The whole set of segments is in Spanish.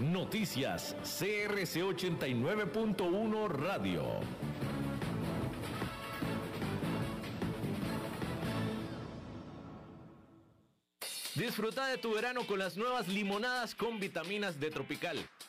Noticias CRC 89.1 Radio. Disfruta de tu verano con las nuevas limonadas con vitaminas de Tropical.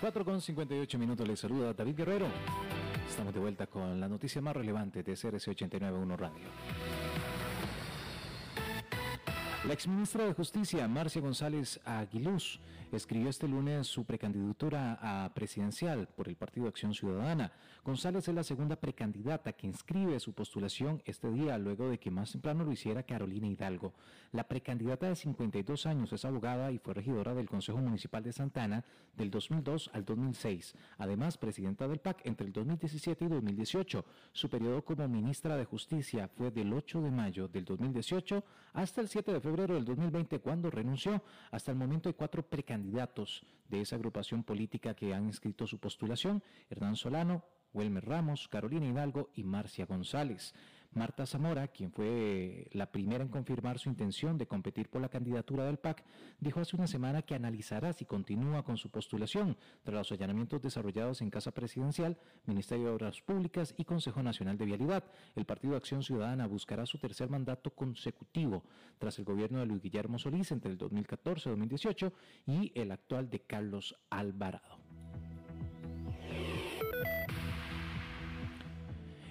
4 con 58 minutos les saluda David Guerrero. Estamos de vuelta con la noticia más relevante de CRC 891 Radio. La exministra de Justicia, Marcia González Aguiluz, escribió este lunes su precandidatura a presidencial por el Partido Acción Ciudadana. González es la segunda precandidata que inscribe su postulación este día, luego de que más temprano lo hiciera Carolina Hidalgo. La precandidata de 52 años es abogada y fue regidora del Consejo Municipal de Santana del 2002 al 2006. Además, presidenta del PAC entre el 2017 y 2018. Su periodo como ministra de Justicia fue del 8 de mayo del 2018 hasta el 7 de febrero del 2020 cuando renunció. Hasta el momento hay cuatro precandidatos de esa agrupación política que han inscrito su postulación. Hernán Solano, Wilmer Ramos, Carolina Hidalgo y Marcia González. Marta Zamora, quien fue la primera en confirmar su intención de competir por la candidatura del PAC, dijo hace una semana que analizará si continúa con su postulación tras los allanamientos desarrollados en Casa Presidencial, Ministerio de Obras Públicas y Consejo Nacional de Vialidad. El Partido Acción Ciudadana buscará su tercer mandato consecutivo tras el gobierno de Luis Guillermo Solís entre el 2014 y 2018 y el actual de Carlos Alvarado.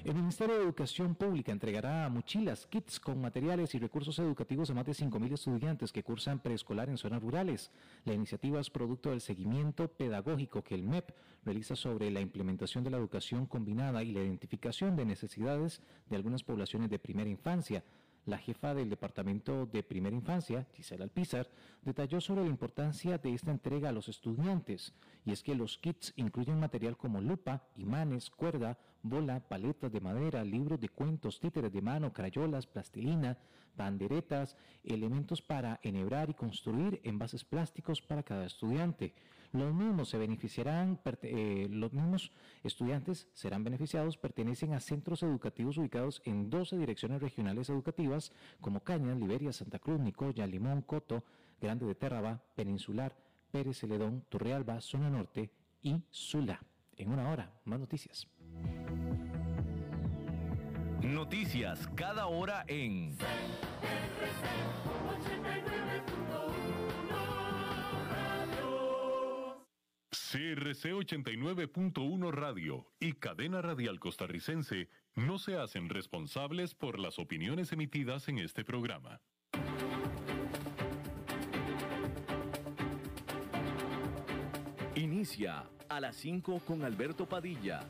El Ministerio de Educación Pública entregará mochilas, kits con materiales y recursos educativos a más de 5.000 estudiantes que cursan preescolar en zonas rurales. La iniciativa es producto del seguimiento pedagógico que el MEP realiza sobre la implementación de la educación combinada y la identificación de necesidades de algunas poblaciones de primera infancia. La jefa del Departamento de Primera Infancia, Gisela Alpizar, detalló sobre la importancia de esta entrega a los estudiantes, y es que los kits incluyen material como lupa, imanes, cuerda, bola, paletas de madera, libros de cuentos, títeres de mano, crayolas, plastilina, banderetas, elementos para enhebrar y construir envases plásticos para cada estudiante. Los mismos se beneficiarán, eh, los mismos estudiantes serán beneficiados, pertenecen a centros educativos ubicados en 12 direcciones regionales educativas como Cañas, Liberia, Santa Cruz, Nicoya, Limón, Coto, Grande de Terraba, Peninsular, Pérez Celedón, Torrealba, Zona Norte y Sula. En una hora, más noticias. Noticias cada hora en CRC 89.1 Radio y Cadena Radial Costarricense no se hacen responsables por las opiniones emitidas en este programa. Inicia a las 5 con Alberto Padilla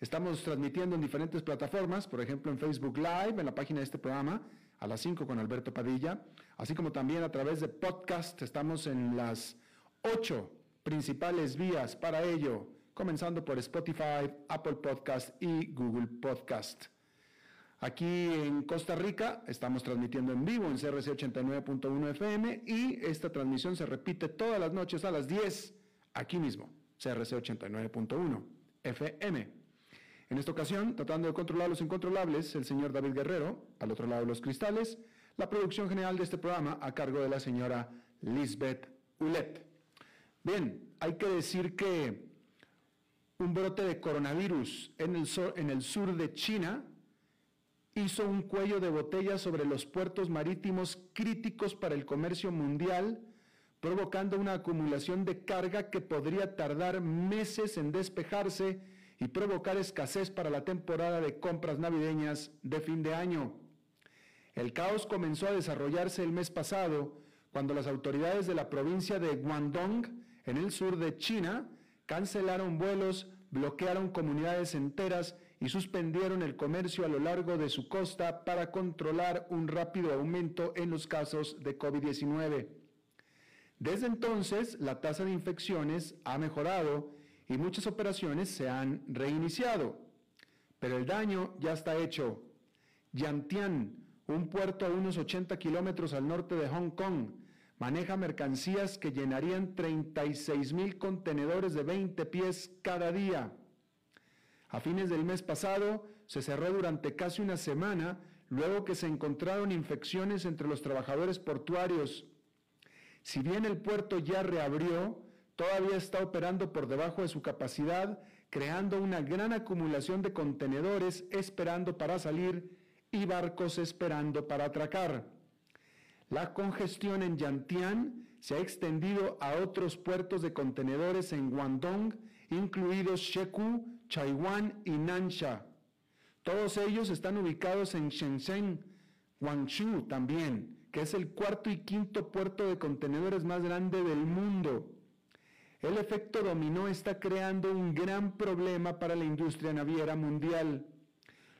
Estamos transmitiendo en diferentes plataformas, por ejemplo en Facebook Live, en la página de este programa, a las 5 con Alberto Padilla, así como también a través de podcast. Estamos en las ocho principales vías para ello, comenzando por Spotify, Apple Podcast y Google Podcast. Aquí en Costa Rica estamos transmitiendo en vivo en CRC 89.1 FM y esta transmisión se repite todas las noches a las 10 aquí mismo, CRC 89.1 FM. En esta ocasión, tratando de controlar los incontrolables, el señor David Guerrero, al otro lado de los cristales, la producción general de este programa a cargo de la señora Lisbeth Ulet. Bien, hay que decir que un brote de coronavirus en el, en el sur de China hizo un cuello de botella sobre los puertos marítimos críticos para el comercio mundial, provocando una acumulación de carga que podría tardar meses en despejarse y provocar escasez para la temporada de compras navideñas de fin de año. El caos comenzó a desarrollarse el mes pasado cuando las autoridades de la provincia de Guangdong, en el sur de China, cancelaron vuelos, bloquearon comunidades enteras y suspendieron el comercio a lo largo de su costa para controlar un rápido aumento en los casos de COVID-19. Desde entonces, la tasa de infecciones ha mejorado y muchas operaciones se han reiniciado. Pero el daño ya está hecho. Yantian, un puerto a unos 80 kilómetros al norte de Hong Kong, maneja mercancías que llenarían 36 mil contenedores de 20 pies cada día. A fines del mes pasado se cerró durante casi una semana luego que se encontraron infecciones entre los trabajadores portuarios. Si bien el puerto ya reabrió, todavía está operando por debajo de su capacidad, creando una gran acumulación de contenedores esperando para salir y barcos esperando para atracar. La congestión en Yantian se ha extendido a otros puertos de contenedores en Guangdong, incluidos Shekou, Chaiwan y Nansha. Todos ellos están ubicados en Shenzhen, Guangzhou también, que es el cuarto y quinto puerto de contenedores más grande del mundo. El efecto dominó está creando un gran problema para la industria naviera mundial.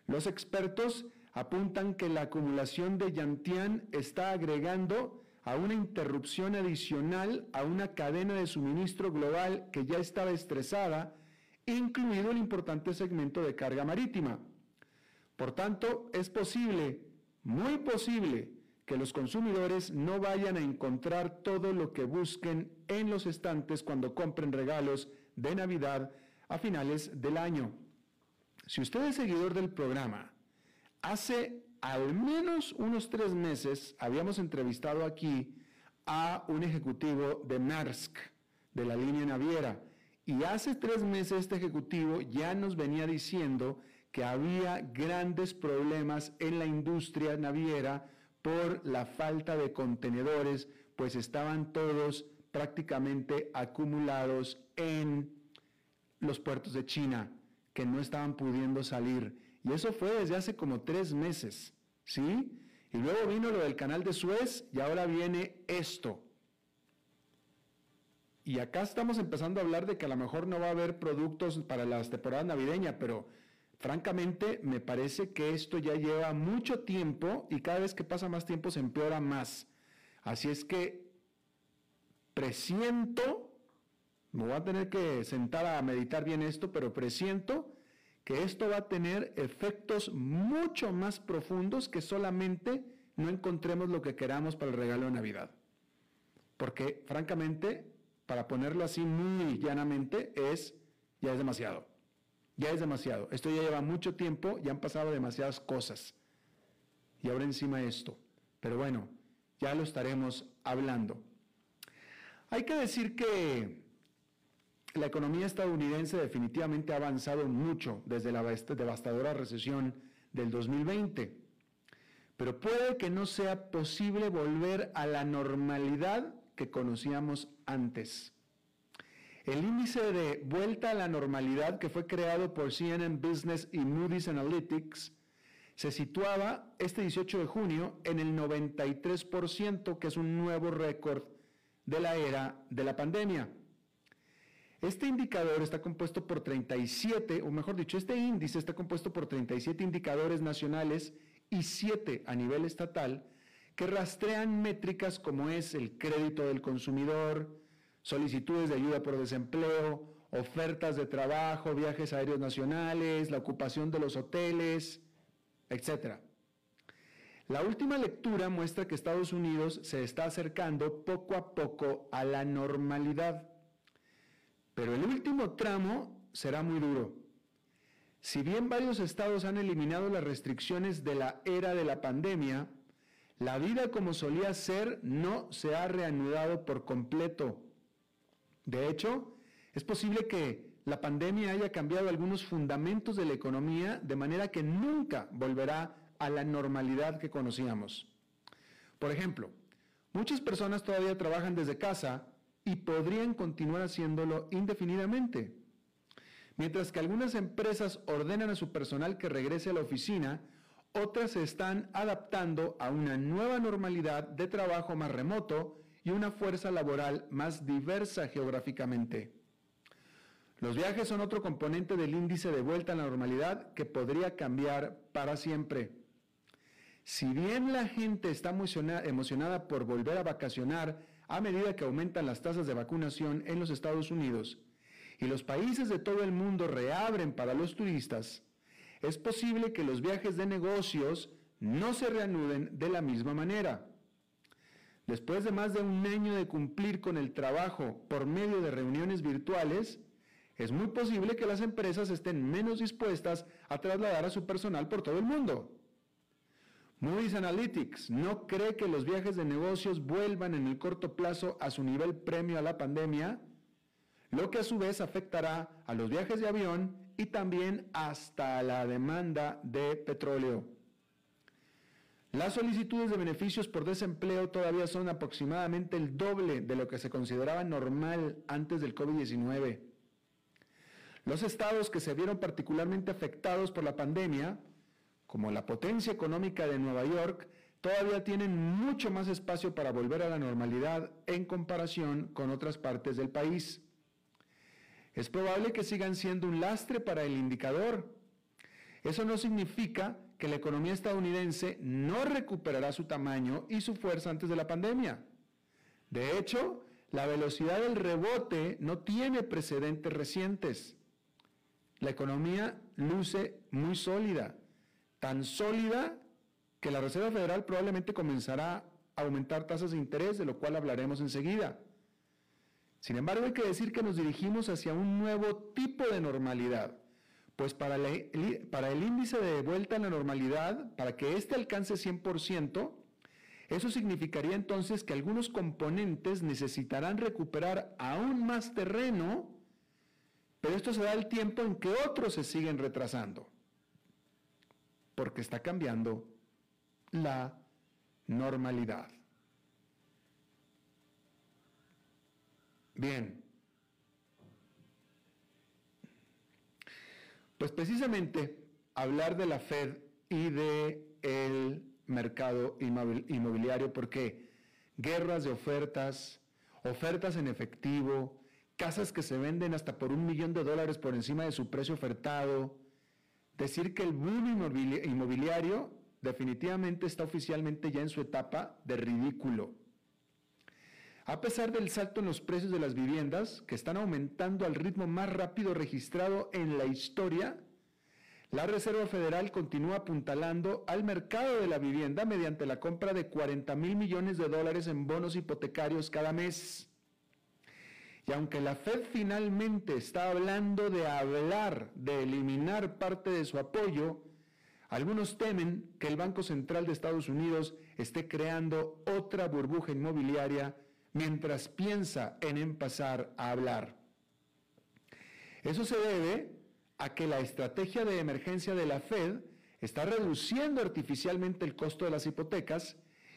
Los expertos apuntan que la acumulación de Yantian está agregando a una interrupción adicional a una cadena de suministro global que ya estaba estresada, incluido el importante segmento de carga marítima. Por tanto, es posible, muy posible, que los consumidores no vayan a encontrar todo lo que busquen en los estantes cuando compren regalos de Navidad a finales del año. Si usted es seguidor del programa, Hace al menos unos tres meses habíamos entrevistado aquí a un ejecutivo de Maersk, de la línea naviera, y hace tres meses este ejecutivo ya nos venía diciendo que había grandes problemas en la industria naviera por la falta de contenedores, pues estaban todos prácticamente acumulados en los puertos de China, que no estaban pudiendo salir. Y eso fue desde hace como tres meses, ¿sí? Y luego vino lo del canal de Suez y ahora viene esto. Y acá estamos empezando a hablar de que a lo mejor no va a haber productos para las temporadas navideñas, pero francamente me parece que esto ya lleva mucho tiempo y cada vez que pasa más tiempo se empeora más. Así es que presiento, me voy a tener que sentar a meditar bien esto, pero presiento que esto va a tener efectos mucho más profundos que solamente no encontremos lo que queramos para el regalo de Navidad. Porque francamente, para ponerlo así muy llanamente, es ya es demasiado. Ya es demasiado. Esto ya lleva mucho tiempo, ya han pasado demasiadas cosas. Y ahora encima esto. Pero bueno, ya lo estaremos hablando. Hay que decir que la economía estadounidense definitivamente ha avanzado mucho desde la devastadora recesión del 2020, pero puede que no sea posible volver a la normalidad que conocíamos antes. El índice de vuelta a la normalidad que fue creado por CNN Business y Moody's Analytics se situaba este 18 de junio en el 93%, que es un nuevo récord de la era de la pandemia. Este indicador está compuesto por 37, o mejor dicho, este índice está compuesto por 37 indicadores nacionales y 7 a nivel estatal que rastrean métricas como es el crédito del consumidor, solicitudes de ayuda por desempleo, ofertas de trabajo, viajes aéreos nacionales, la ocupación de los hoteles, etc. La última lectura muestra que Estados Unidos se está acercando poco a poco a la normalidad. Pero el último tramo será muy duro. Si bien varios estados han eliminado las restricciones de la era de la pandemia, la vida como solía ser no se ha reanudado por completo. De hecho, es posible que la pandemia haya cambiado algunos fundamentos de la economía de manera que nunca volverá a la normalidad que conocíamos. Por ejemplo, muchas personas todavía trabajan desde casa y podrían continuar haciéndolo indefinidamente. Mientras que algunas empresas ordenan a su personal que regrese a la oficina, otras se están adaptando a una nueva normalidad de trabajo más remoto y una fuerza laboral más diversa geográficamente. Los viajes son otro componente del índice de vuelta a la normalidad que podría cambiar para siempre. Si bien la gente está emocionada por volver a vacacionar a medida que aumentan las tasas de vacunación en los Estados Unidos, y los países de todo el mundo reabren para los turistas, es posible que los viajes de negocios no se reanuden de la misma manera. Después de más de un año de cumplir con el trabajo por medio de reuniones virtuales, es muy posible que las empresas estén menos dispuestas a trasladar a su personal por todo el mundo. Moody's Analytics no cree que los viajes de negocios vuelvan en el corto plazo a su nivel premio a la pandemia lo que a su vez afectará a los viajes de avión y también hasta la demanda de petróleo. Las solicitudes de beneficios por desempleo todavía son aproximadamente el doble de lo que se consideraba normal antes del COVID-19. Los estados que se vieron particularmente afectados por la pandemia, como la potencia económica de Nueva York, todavía tienen mucho más espacio para volver a la normalidad en comparación con otras partes del país. Es probable que sigan siendo un lastre para el indicador. Eso no significa que la economía estadounidense no recuperará su tamaño y su fuerza antes de la pandemia. De hecho, la velocidad del rebote no tiene precedentes recientes. La economía luce muy sólida, tan sólida que la Reserva Federal probablemente comenzará a aumentar tasas de interés, de lo cual hablaremos enseguida. Sin embargo, hay que decir que nos dirigimos hacia un nuevo tipo de normalidad, pues para, el índice de vuelta a la normalidad, para que éste alcance 100%, eso significaría entonces que algunos componentes necesitarán recuperar aún más terreno, pero esto se da el tiempo en que otros se siguen retrasando, porque está cambiando la normalidad. Bien. Pues precisamente hablar de la Fed y de el mercado inmobiliario, porque guerras de ofertas, ofertas en efectivo, casas que se venden hasta por un millón de dólares por encima de su precio ofertado, decir que el boom inmobiliario definitivamente está oficialmente ya en su etapa de ridículo. A pesar del salto en los precios de las viviendas, que están aumentando al ritmo más rápido registrado en la historia, la Reserva Federal continúa apuntalando al mercado de la vivienda mediante la compra de 40 mil millones de dólares en bonos hipotecarios cada mes. Y aunque la Fed finalmente está hablando de hablar de eliminar parte de su apoyo, algunos temen que el Banco Central de Estados Unidos esté creando otra burbuja inmobiliaria mientras piensa en empezar a hablar. Eso se debe a que la estrategia de emergencia de la Fed está reduciendo artificialmente el costo de las hipotecas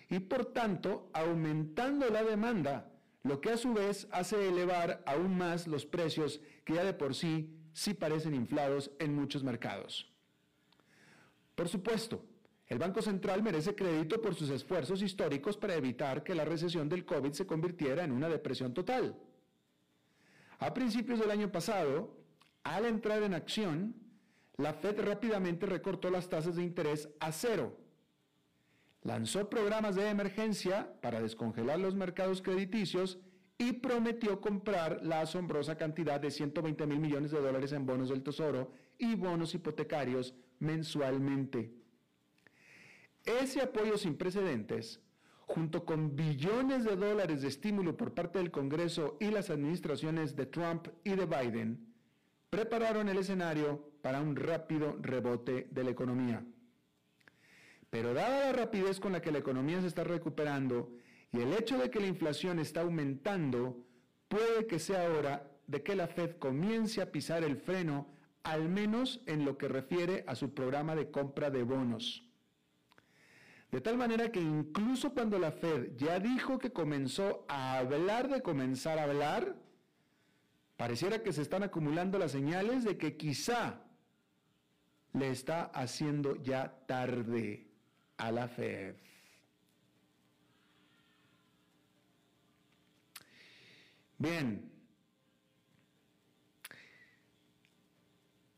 y por tanto aumentando la demanda, lo que a su vez hace elevar aún más los precios que ya de por sí sí parecen inflados en muchos mercados. Por supuesto, el Banco Central merece crédito por sus esfuerzos históricos para evitar que la recesión del COVID se convirtiera en una depresión total. A principios del año pasado, al entrar en acción, la Fed rápidamente recortó las tasas de interés a cero. Lanzó programas de emergencia para descongelar los mercados crediticios y prometió comprar la asombrosa cantidad de 120 mil millones de dólares en bonos del Tesoro y bonos hipotecarios mensualmente. Ese apoyo sin precedentes, junto con billones de dólares de estímulo por parte del Congreso y las administraciones de Trump y de Biden, prepararon el escenario para un rápido rebote de la economía. Pero dada la rapidez con la que la economía se está recuperando y el hecho de que la inflación está aumentando, puede que sea hora de que la Fed comience a pisar el freno, al menos en lo que refiere a su programa de compra de bonos. De tal manera que incluso cuando la Fed ya dijo que comenzó a hablar de comenzar a hablar, Pareciera que se están acumulando las señales de que quizá le está haciendo ya tarde a la Fed. Bien.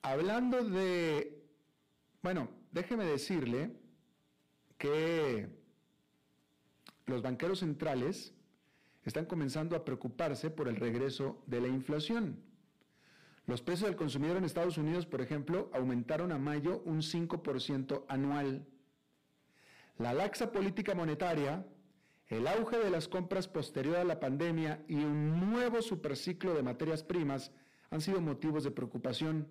Hablando de, bueno, déjeme decirle que los banqueros centrales están comenzando a preocuparse por el regreso de la inflación. Los precios del consumidor en Estados Unidos, por ejemplo, aumentaron a mayo un 5% anual. La laxa política monetaria, el auge de las compras posterior a la pandemia y un nuevo superciclo de materias primas han sido motivos de preocupación.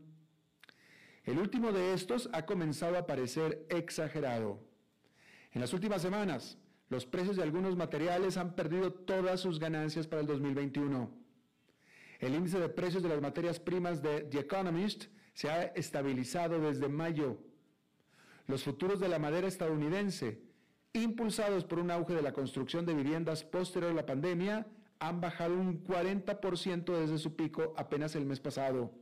El último de estos ha comenzado a parecer exagerado. En las últimas semanas, los precios de algunos materiales han perdido todas sus ganancias para el 2021. El índice de precios de las materias primas de The Economist se ha estabilizado desde mayo. Los futuros de la madera estadounidense, impulsados por un auge de la construcción de viviendas posterior a la pandemia, han bajado un 40% desde su pico apenas el mes pasado.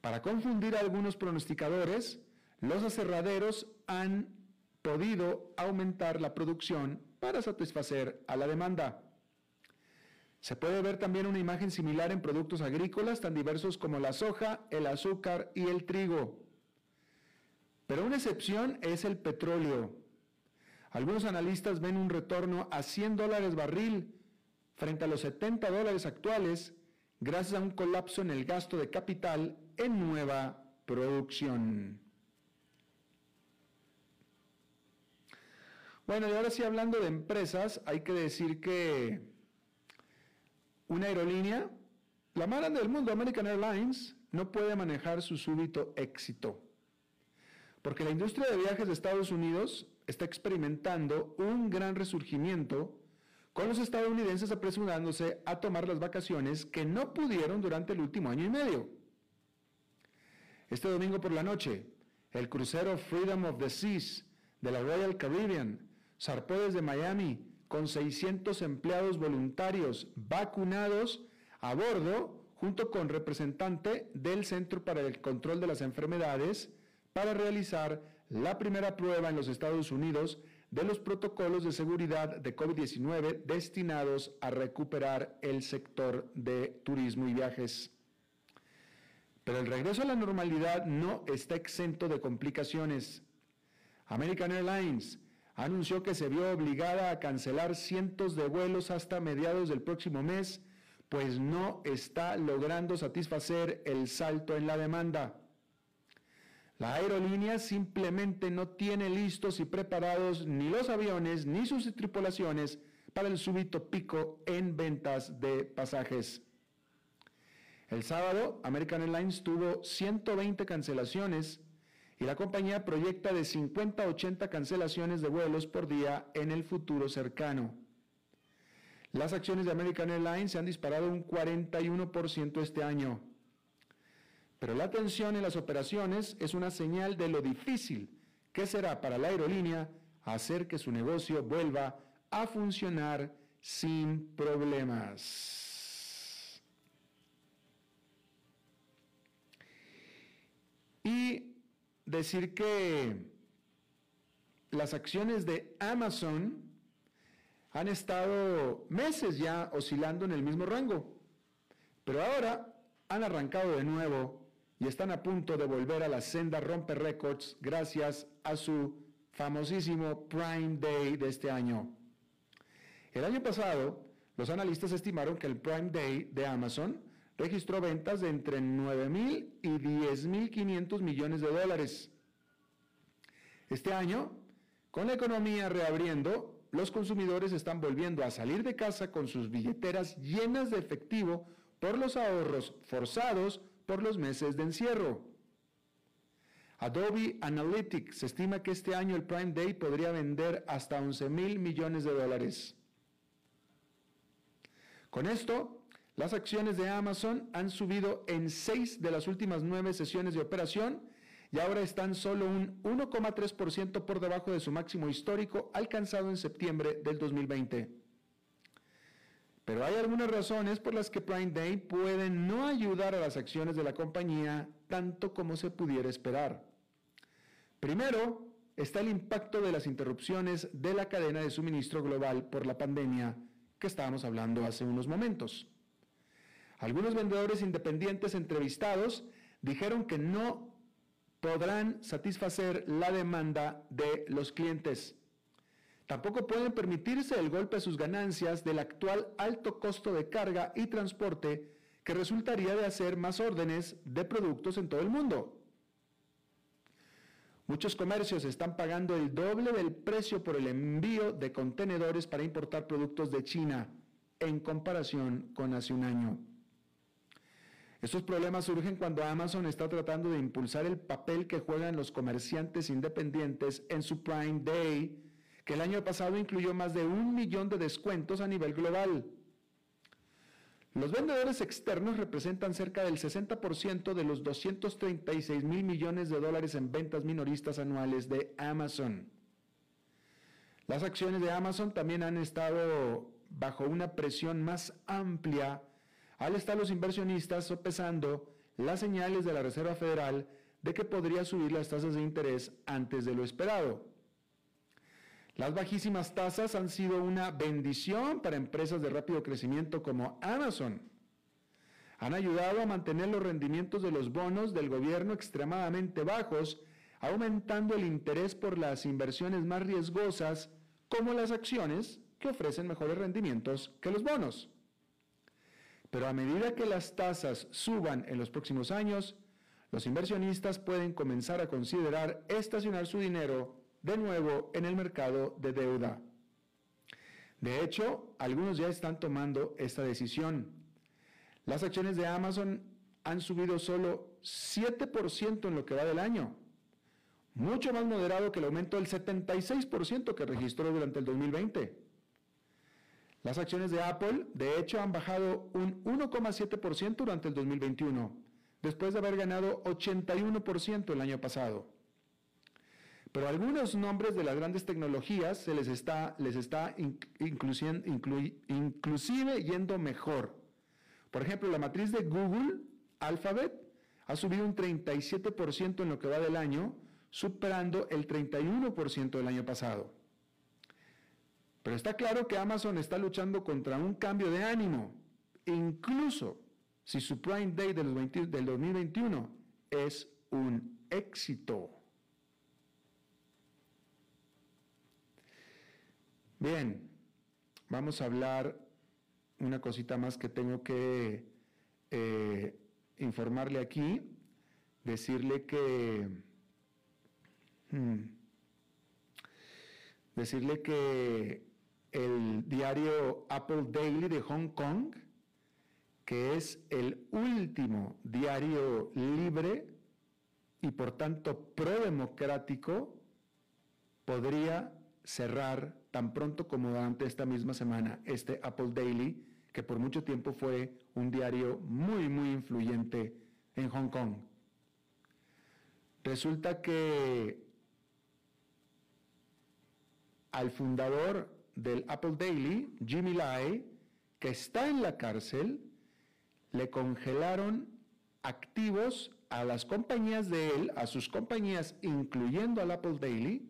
Para confundir a algunos pronosticadores, los aserraderos han podido aumentar la producción para satisfacer a la demanda. Se puede ver también una imagen similar en productos agrícolas tan diversos como la soja, el azúcar y el trigo. Pero una excepción es el petróleo. Algunos analistas ven un retorno a 100 dólares barril frente a los 70 dólares actuales gracias a un colapso en el gasto de capital en nueva producción. Bueno, y ahora sí hablando de empresas, hay que decir que una aerolínea, la más grande del mundo, American Airlines, no puede manejar su súbito éxito. Porque la industria de viajes de Estados Unidos está experimentando un gran resurgimiento con los estadounidenses apresurándose a tomar las vacaciones que no pudieron durante el último año y medio. Este domingo por la noche, el crucero Freedom of the Seas de la Royal Caribbean zarpó desde Miami con 600 empleados voluntarios vacunados a bordo junto con representante del Centro para el Control de las Enfermedades para realizar la primera prueba en los Estados Unidos de los protocolos de seguridad de COVID-19 destinados a recuperar el sector de turismo y viajes. Pero el regreso a la normalidad no está exento de complicaciones. American Airlines anunció que se vio obligada a cancelar cientos de vuelos hasta mediados del próximo mes, pues no está logrando satisfacer el salto en la demanda. La aerolínea simplemente no tiene listos y preparados ni los aviones ni sus tripulaciones para el súbito pico en ventas de pasajes. El sábado, American Airlines tuvo 120 cancelaciones y la compañía proyecta de 50 a 80 cancelaciones de vuelos por día en el futuro cercano. Las acciones de American Airlines se han disparado un 41% este año. Pero la tensión en las operaciones es una señal de lo difícil que será para la aerolínea hacer que su negocio vuelva a funcionar sin problemas. Y decir que las acciones de Amazon han estado meses ya oscilando en el mismo rango, pero ahora han arrancado de nuevo y están a punto de volver a la senda romper récords gracias a su famosísimo Prime Day de este año. El año pasado, los analistas estimaron que el Prime Day de Amazon registró ventas de entre 9.000 y 10.500 millones de dólares. Este año, con la economía reabriendo, los consumidores están volviendo a salir de casa con sus billeteras llenas de efectivo por los ahorros forzados por los meses de encierro. Adobe Analytics estima que este año el Prime Day podría vender hasta 11 mil millones de dólares. Con esto, las acciones de Amazon han subido en seis de las últimas nueve sesiones de operación y ahora están solo un 1,3% por debajo de su máximo histórico alcanzado en septiembre del 2020. Pero hay algunas razones por las que Prime Day puede no ayudar a las acciones de la compañía tanto como se pudiera esperar. Primero, está el impacto de las interrupciones de la cadena de suministro global por la pandemia que estábamos hablando hace unos momentos. Algunos vendedores independientes entrevistados dijeron que no podrán satisfacer la demanda de los clientes. Tampoco pueden permitirse el golpe a sus ganancias del actual alto costo de carga y transporte que resultaría de hacer más órdenes de productos en todo el mundo. Muchos comercios están pagando el doble del precio por el envío de contenedores para importar productos de China en comparación con hace un año. Estos problemas surgen cuando Amazon está tratando de impulsar el papel que juegan los comerciantes independientes en su Prime Day, que el año pasado incluyó más de un millón de descuentos a nivel global. Los vendedores externos representan cerca del 60% de los 236 mil millones de dólares en ventas minoristas anuales de Amazon. Las acciones de Amazon también han estado bajo una presión más amplia al estar los inversionistas sopesando las señales de la Reserva Federal de que podría subir las tasas de interés antes de lo esperado. Las bajísimas tasas han sido una bendición para empresas de rápido crecimiento como Amazon. Han ayudado a mantener los rendimientos de los bonos del gobierno extremadamente bajos, aumentando el interés por las inversiones más riesgosas, como las acciones, que ofrecen mejores rendimientos que los bonos. Pero a medida que las tasas suban en los próximos años, los inversionistas pueden comenzar a considerar estacionar su dinero de nuevo en el mercado de deuda. De hecho, algunos ya están tomando esta decisión. Las acciones de Amazon han subido solo 7% en lo que va del año, mucho más moderado que el aumento del 76% que registró durante el 2020. Las acciones de Apple, de hecho, han bajado un 1,7% durante el 2021, después de haber ganado 81% el año pasado. Pero algunos nombres de las grandes tecnologías se les está, les está inclusive yendo mejor. Por ejemplo, la matriz de Google, Alphabet, ha subido un 37% en lo que va del año, superando el 31% del año pasado. Pero está claro que Amazon está luchando contra un cambio de ánimo, incluso si su Prime Day del 2021 es un éxito. Bien, vamos a hablar una cosita más que tengo que eh, informarle aquí, decirle que... Hmm, decirle que el diario Apple Daily de Hong Kong, que es el último diario libre y por tanto pro-democrático, podría cerrar tan pronto como durante esta misma semana este Apple Daily, que por mucho tiempo fue un diario muy, muy influyente en Hong Kong. Resulta que al fundador del Apple Daily, Jimmy Lai, que está en la cárcel, le congelaron activos a las compañías de él, a sus compañías, incluyendo al Apple Daily,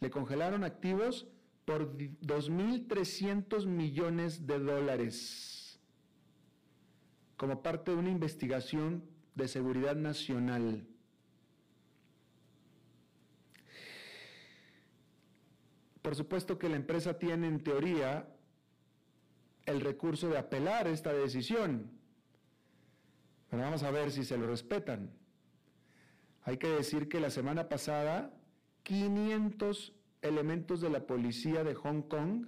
le congelaron activos por 2.300 millones de dólares como parte de una investigación de seguridad nacional. Por supuesto que la empresa tiene en teoría el recurso de apelar esta decisión, pero vamos a ver si se lo respetan. Hay que decir que la semana pasada 500 elementos de la policía de Hong Kong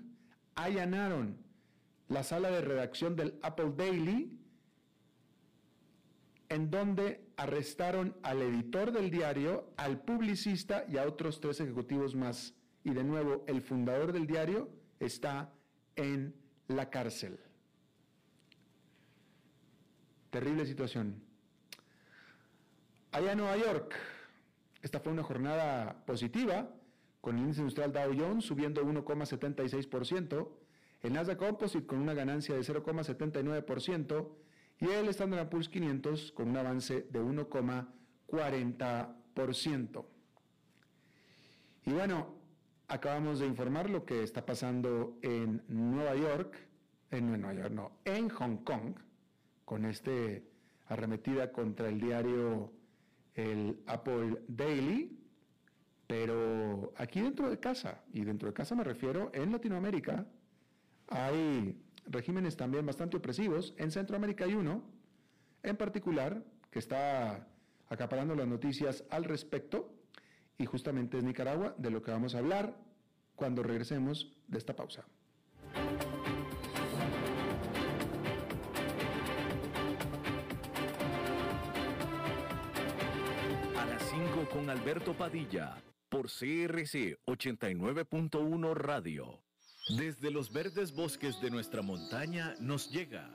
allanaron la sala de redacción del Apple Daily, en donde arrestaron al editor del diario, al publicista y a otros tres ejecutivos más. Y de nuevo, el fundador del diario está en la cárcel. Terrible situación. Allá en Nueva York, esta fue una jornada positiva con el índice industrial Dow Jones subiendo 1,76%, el Nasdaq Composite con una ganancia de 0,79% y el Standard Poor's 500 con un avance de 1,40%. Y bueno, acabamos de informar lo que está pasando en Nueva York, en Nueva York no, en Hong Kong, con este arremetida contra el diario el Apple Daily, pero aquí dentro de casa, y dentro de casa me refiero en Latinoamérica, hay regímenes también bastante opresivos. En Centroamérica hay uno, en particular, que está acaparando las noticias al respecto, y justamente es Nicaragua, de lo que vamos a hablar cuando regresemos de esta pausa. A las 5 con Alberto Padilla, por CRC 89.1 Radio. Desde los verdes bosques de nuestra montaña nos llega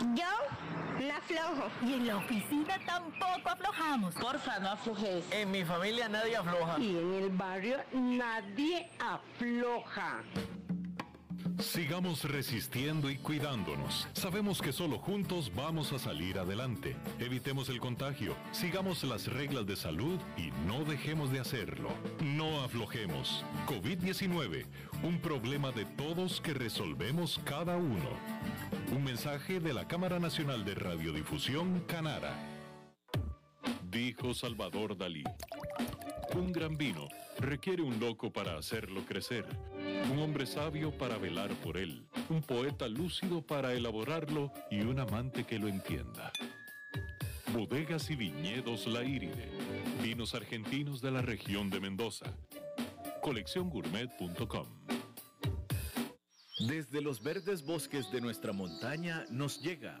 Yo no aflojo. Y en la oficina tampoco aflojamos. Porfa, no aflojes. En mi familia nadie afloja. Y en el barrio nadie afloja. Sigamos resistiendo y cuidándonos. Sabemos que solo juntos vamos a salir adelante. Evitemos el contagio, sigamos las reglas de salud y no dejemos de hacerlo. No aflojemos. COVID-19, un problema de todos que resolvemos cada uno. Un mensaje de la Cámara Nacional de Radiodifusión, Canara. Dijo Salvador Dalí. Un gran vino requiere un loco para hacerlo crecer, un hombre sabio para velar por él, un poeta lúcido para elaborarlo y un amante que lo entienda. Bodegas y viñedos La Iride, vinos argentinos de la región de Mendoza. Colecciongourmet.com Desde los verdes bosques de nuestra montaña nos llega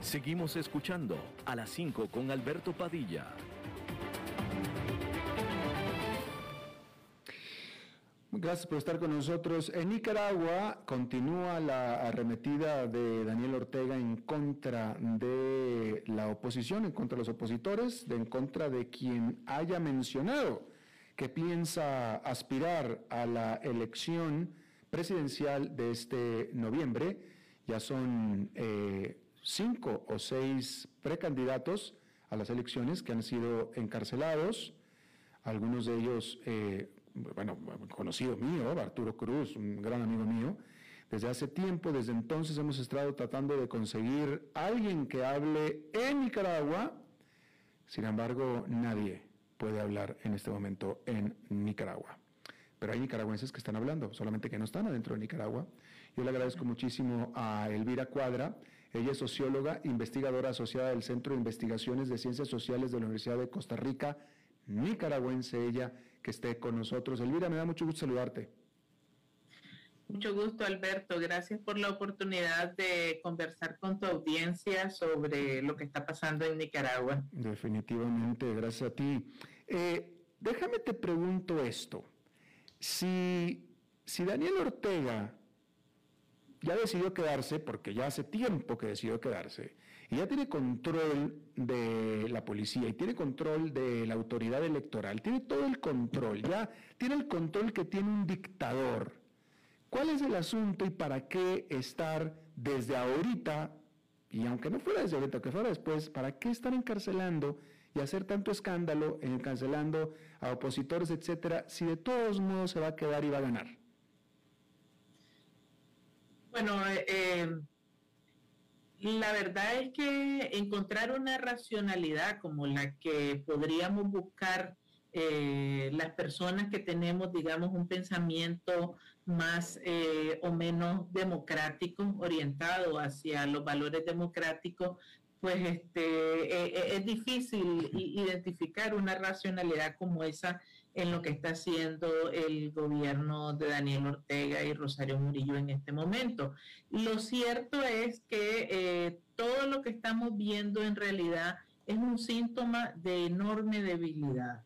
Seguimos escuchando a las 5 con Alberto Padilla. Gracias por estar con nosotros. En Nicaragua continúa la arremetida de Daniel Ortega en contra de la oposición, en contra de los opositores, en contra de quien haya mencionado que piensa aspirar a la elección presidencial de este noviembre. Ya son eh, cinco o seis precandidatos a las elecciones que han sido encarcelados, algunos de ellos eh, bueno, conocido mío, Arturo Cruz, un gran amigo mío, desde hace tiempo, desde entonces hemos estado tratando de conseguir alguien que hable en Nicaragua, sin embargo, nadie puede hablar en este momento en Nicaragua. Pero hay nicaragüenses que están hablando, solamente que no están adentro de Nicaragua. Yo le agradezco muchísimo a Elvira Cuadra, ella es socióloga, investigadora asociada del Centro de Investigaciones de Ciencias Sociales de la Universidad de Costa Rica, nicaragüense ella, que esté con nosotros. Elvira, me da mucho gusto saludarte. Mucho gusto, Alberto. Gracias por la oportunidad de conversar con tu audiencia sobre lo que está pasando en Nicaragua. Definitivamente, gracias a ti. Eh, déjame te pregunto esto. Si, si Daniel Ortega ya decidió quedarse, porque ya hace tiempo que decidió quedarse, y ya tiene control de la policía y tiene control de la autoridad electoral, tiene todo el control, ya tiene el control que tiene un dictador. ¿Cuál es el asunto y para qué estar desde ahorita, y aunque no fuera desde ahorita, que fuera después, para qué estar encarcelando y hacer tanto escándalo en cancelando a opositores, etcétera, si de todos modos se va a quedar y va a ganar? Bueno, eh, la verdad es que encontrar una racionalidad como la que podríamos buscar eh, las personas que tenemos, digamos, un pensamiento más eh, o menos democrático, orientado hacia los valores democráticos, pues este, eh, es difícil identificar una racionalidad como esa en lo que está haciendo el gobierno de Daniel Ortega y Rosario Murillo en este momento. Lo cierto es que todo lo que estamos viendo en realidad es un síntoma de enorme debilidad.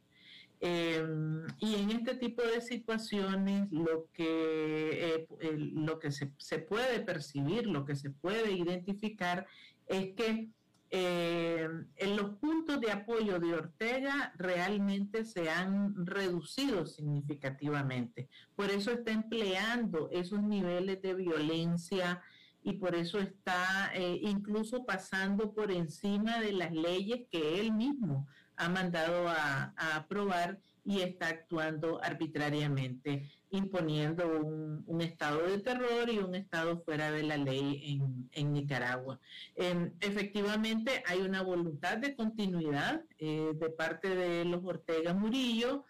Em, y en este tipo de situaciones lo que, eh, lo que se, puede percibir, lo que se puede identificar es que eh, en los puntos de apoyo de Ortega realmente se han reducido significativamente. Por eso está empleando esos niveles de violencia y por eso está eh, incluso pasando por encima de las leyes que él mismo ha mandado a, aprobar y está actuando arbitrariamente, imponiendo un, estado de terror y un estado fuera de la ley en, Nicaragua. Em, efectivamente, hay una voluntad de continuidad eh, de parte de los Ortega Murillo,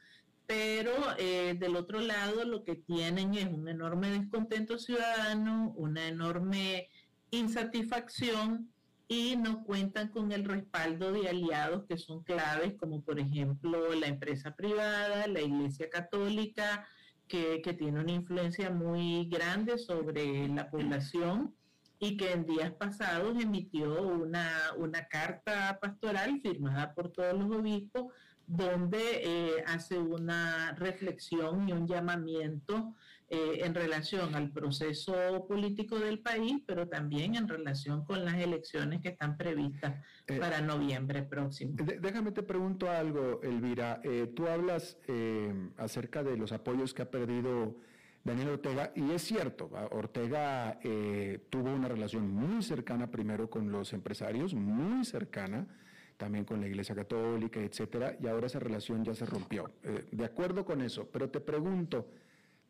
pero eh, del otro lado lo que tienen es un enorme descontento ciudadano, una enorme insatisfacción y no cuentan con el respaldo de aliados que son claves, como por ejemplo la empresa privada, la Iglesia Católica, que, tiene una influencia muy grande sobre la población y que en días pasados emitió una, una carta pastoral firmada por todos los obispos donde eh, hace una reflexión y un llamamiento eh, en relación al proceso político del país, pero también en relación con las elecciones que están previstas eh, para noviembre próximo. déjame te pregunto algo, Elvira. Eh, tú hablas acerca de los apoyos que ha perdido Daniel Ortega, y es cierto, Ortega tuvo una relación muy cercana primero con los empresarios, muy cercana también con la Iglesia Católica, etcétera, y ahora esa relación ya se rompió. de acuerdo con eso, pero te pregunto,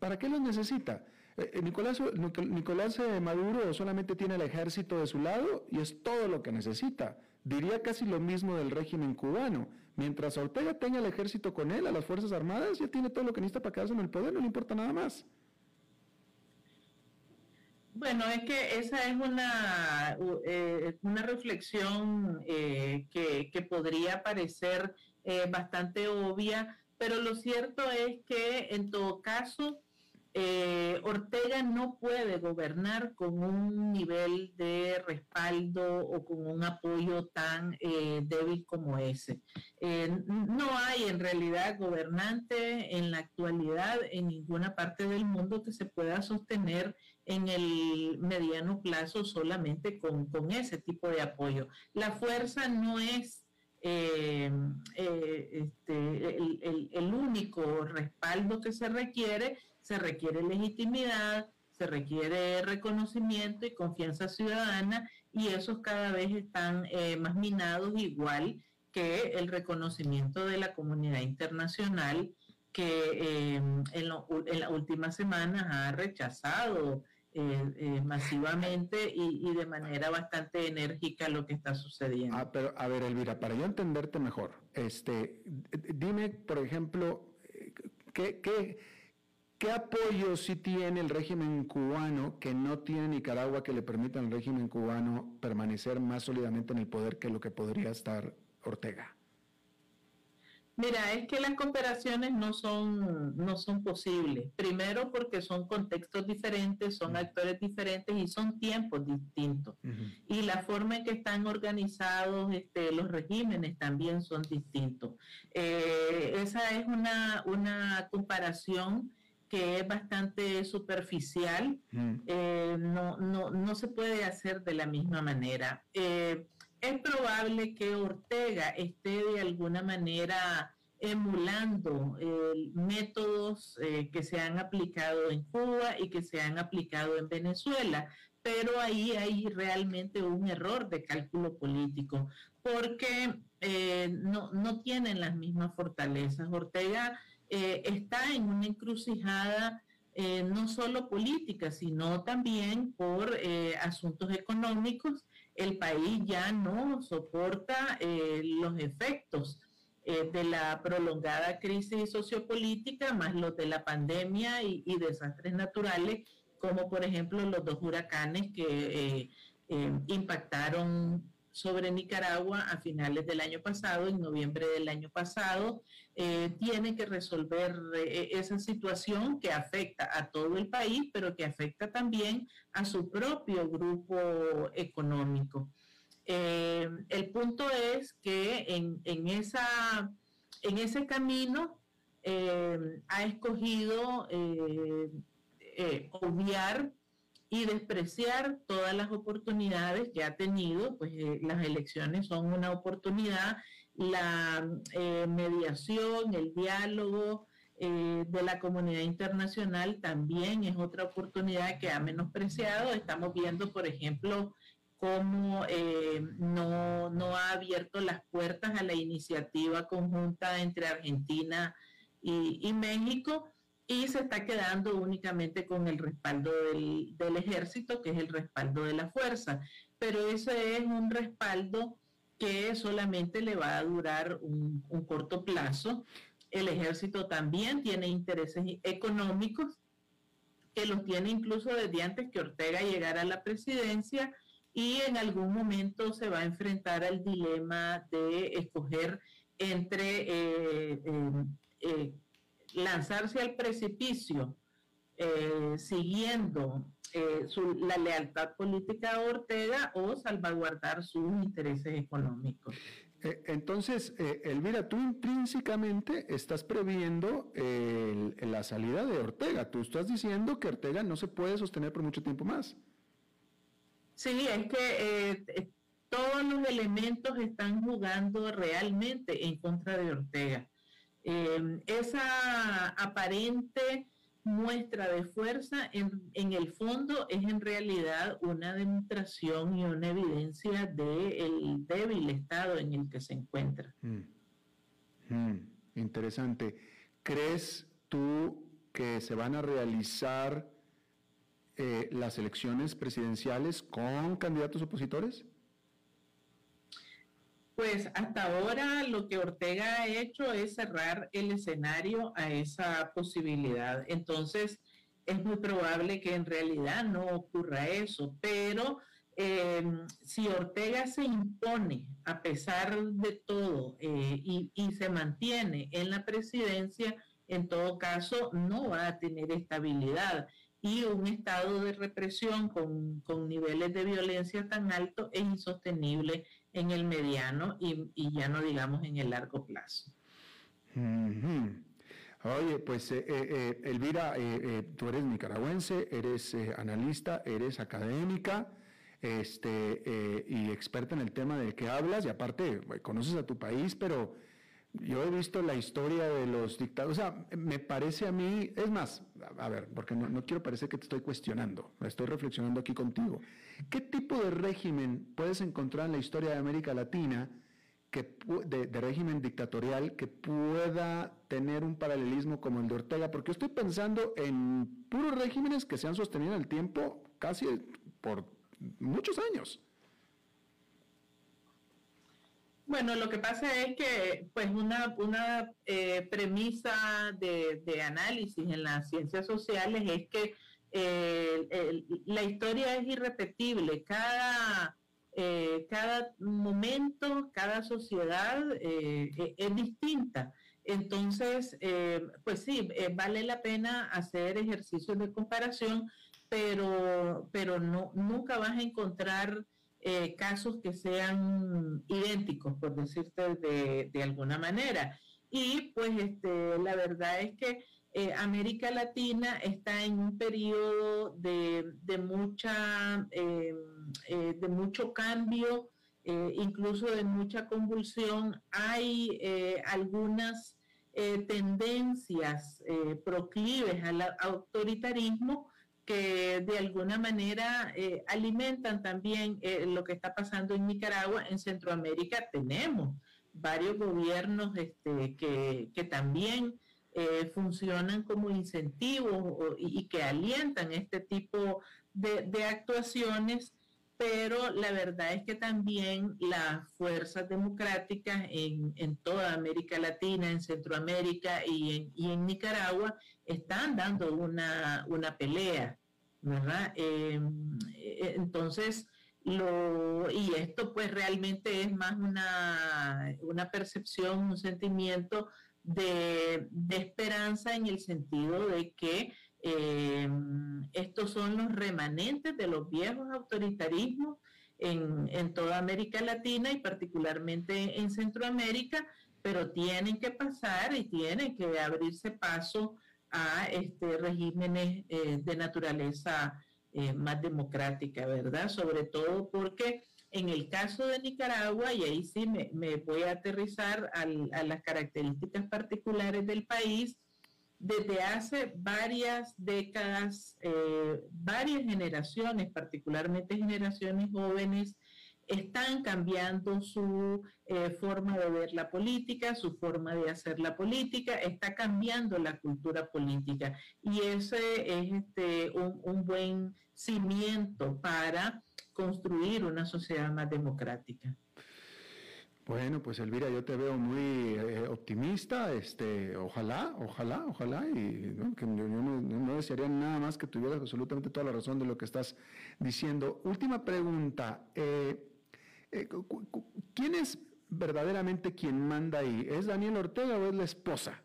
¿Para qué los necesita? Eh, eh, Nicolás, Nicolás eh, Maduro solamente tiene el ejército de su lado y es todo lo que necesita. Diría casi lo mismo del régimen cubano. Mientras Ortega tenga el ejército con él, a las Fuerzas Armadas, ya tiene todo lo que necesita para quedarse en el poder, no le importa nada más. Bueno, es que esa es una, una reflexión que, que, podría parecer bastante obvia, pero lo cierto es que en todo caso eh, Ortega no puede gobernar con un nivel de respaldo o con un apoyo tan eh, débil como ese. Eh, no hay en realidad gobernante en la actualidad en ninguna parte del mundo que se pueda sostener en el mediano plazo solamente con, ese tipo de apoyo. La fuerza no es este, el único respaldo que se requiere, se requiere legitimidad, se requiere reconocimiento y confianza ciudadana y esos cada vez están eh, más minados igual que el reconocimiento de la comunidad internacional que em, en, las últimas semanas ha rechazado eh, eh, masivamente y, de manera bastante enérgica lo que está sucediendo. Ah, pero a ver, Elvira, para yo entenderte mejor, este, dime, por ejemplo, ¿qué, qué ¿Qué apoyo sí tiene el régimen cubano que no tiene Nicaragua que le permita al régimen cubano permanecer más sólidamente en el poder que lo que podría estar Ortega? Mira, es que las cooperaciones no son, no son posibles. Primero porque son contextos diferentes, son actores diferentes y son tiempos distintos. Y la forma en que están organizados este, los regímenes también son distintos. Eh, esa es una, una comparación que es bastante superficial, eh, no, no, no, se puede hacer de la misma manera. Eh, es probable que Ortega esté de alguna manera emulando eh, métodos que se han aplicado en Cuba y que se han aplicado en Venezuela, pero ahí hay realmente un error de cálculo político, porque no, no, tienen las mismas fortalezas. Ortega eh, está en una encrucijada eh, no solo política, sino también por asuntos económicos. El país ya no soporta los efectos de la prolongada crisis sociopolítica, más los de la pandemia y desastres naturales como por ejemplo los dos huracanes que eh, eh, impactaron sobre Nicaragua a finales del año pasado, en noviembre del año pasado, eh, tiene que resolver esa situación que afecta a todo el país, pero que afecta también a su propio grupo económico. el punto es que en, esa, en ese camino ha escogido eh, obviar y despreciar todas las oportunidades que ha tenido, pues eh, las elecciones son una oportunidad, la eh, mediación, el diálogo de la comunidad internacional también es otra oportunidad que ha menospreciado. Estamos viendo, por ejemplo, cómo no, no, ha abierto las puertas a la iniciativa conjunta entre Argentina y, y México y se está quedando únicamente con el respaldo del, ejército, que es el respaldo de la fuerza. Pero ese es un respaldo que solamente le va a durar un, corto plazo. El ejército también tiene intereses económicos, que los tiene incluso desde antes que Ortega llegara a la presidencia y en algún momento se va a enfrentar al dilema de escoger entre eh, eh, eh, lanzarse al precipicio eh, siguiendo eh, la lealtad política a Ortega o salvaguardar sus intereses económicos. Eh, entonces, Elvira, tú intrínsecamente estás previendo la salida de Ortega. Tú estás diciendo que Ortega no se puede sostener por mucho tiempo más. Sí, es que todos los elementos están jugando realmente en contra de Ortega. Em, esa aparente muestra de fuerza en, el fondo es en realidad una demostración y una evidencia del débil estado en el que se encuentra. Mm. Mm, interesante. ¿Crees tú que se van a realizar eh, las elecciones presidenciales con candidatos opositores? Pues hasta ahora lo que Ortega ha hecho es cerrar el escenario a esa posibilidad. Entonces, es muy probable que en realidad no ocurra eso, pero em, si Ortega se impone a pesar de todo eh, y, se mantiene en la presidencia, en todo caso no va a tener estabilidad y un estado de represión con, con niveles de violencia tan altos es insostenible en el mediano y, ya no digamos en el largo plazo. Oye, pues eh, eh, eh Elvira, eh, tú eres nicaragüense, eres analista, eres académica este, y experta en el tema del que hablas y aparte conoces a tu país, pero yo he visto la historia de los dictadores, o sea, me parece a mí, es más, a ver, porque no, quiero parecer que te estoy cuestionando, estoy reflexionando aquí contigo. ¿Qué tipo de régimen puedes encontrar en la historia de América Latina, que, de, régimen dictatorial, que pueda tener un paralelismo como el de Ortega? Porque estoy pensando en puros regímenes que se han sostenido en el tiempo casi por muchos años. Bueno, lo que pasa es que pues una, una eh, premisa de, análisis en las ciencias sociales es que eh, la historia es irrepetible. Cada, eh, cada momento, cada sociedad es distinta. Entonces, pues sí, vale la pena hacer ejercicios de comparación, pero, pero no, nunca vas a encontrar eh, casos que sean idénticos, por decirte de, alguna manera. Y pues este, la verdad es que eh, América Latina está en un periodo de, mucha, em, eh, de mucho cambio, incluso de mucha convulsión. Hay algunas tendencias proclives al autoritarismo, que de alguna manera eh, alimentan también eh, lo que está pasando en Nicaragua. En Centroamérica tenemos varios gobiernos este, que, también eh, funcionan como incentivos y, que alientan este tipo de, actuaciones, pero la verdad es que también las fuerzas democráticas en, toda América Latina, en Centroamérica y en, Nicaragua están dando una, pelea, ¿verdad? Em, e, entonces, lo, y esto pues realmente es más una, una percepción, un sentimiento de, esperanza en el sentido de que eh, estos son los remanentes de los viejos autoritarismos en, en, toda América Latina y particularmente en Centroamérica, pero tienen que pasar y tienen que abrirse paso a este, regímenes eh, de naturaleza eh, más democrática, ¿verdad? Sobre todo porque en el caso de Nicaragua, y ahí sí me, voy a aterrizar a las características particulares del país, desde hace varias décadas, eh, varias generaciones, particularmente generaciones jóvenes, están cambiando su eh, forma de ver la política, su forma de hacer la política, está cambiando la cultura política. Y ese es este, un, buen cimiento para construir una sociedad más democrática. Bueno, pues Elvira, yo te veo muy eh, optimista, este, ojalá, ojalá, ojalá, y que yo, no, desearía nada más que tuvieras absolutamente toda la razón de lo que estás diciendo. Última pregunta, eh, eh, ¿quién es verdaderamente quien manda ahí? ¿Es Daniel Ortega o es la esposa?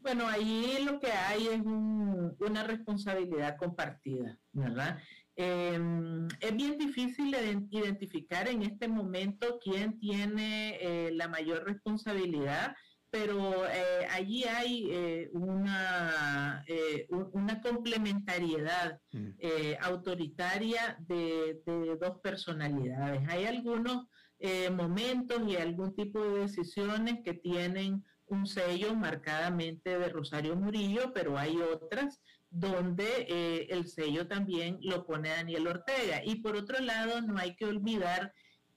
Bueno, ahí lo que hay es una responsabilidad compartida, ¿verdad? Em, es bien difícil identificar en este momento quién tiene eh, la mayor responsabilidad pero eh, allí hay eh, una, eh, una complementariedad mm. autoritaria de, dos personalidades. Hay algunos momentos y algún tipo de decisiones que tienen un sello marcadamente de Rosario Murillo, pero hay otras donde el sello también lo pone Daniel Ortega. Y por otro lado, no hay que olvidar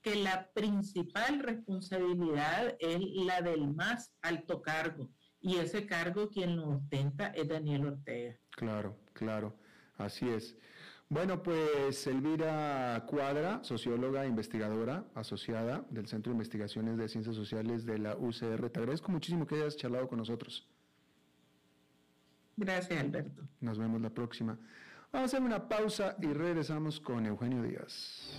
que la principal responsabilidad es la del más alto cargo y ese cargo quien lo ostenta es Daniel Ortega. Claro, claro, así es. Bueno, pues Elvira Cuadra, socióloga e investigadora asociada del Centro de Investigaciones de Ciencias Sociales de la UCR, te agradezco muchísimo que hayas charlado con nosotros. Gracias, Alberto. Nos vemos la próxima. Vamos a hacer una pausa y regresamos con Eugenio Díaz.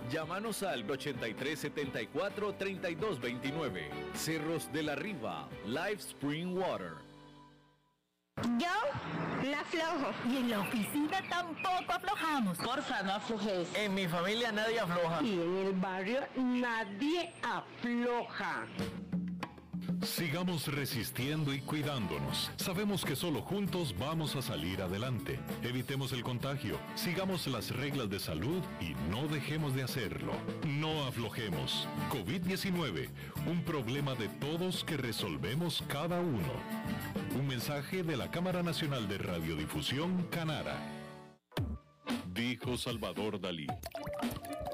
Llámanos al 8374-3229. Cerros de la Riva, Live Spring Water. Yo no aflojo. Y en la oficina tampoco aflojamos. Porfa, no aflojes. En mi familia nadie afloja. Y en el barrio nadie afloja. Sigamos resistiendo y cuidándonos. Sabemos que solo juntos vamos a salir adelante. Evitemos el contagio, sigamos las reglas de salud y no dejemos de hacerlo. No aflojemos. COVID-19, un problema de todos que resolvemos cada uno. Un mensaje de la Cámara Nacional de Radiodifusión, Canara. Dijo Salvador Dalí.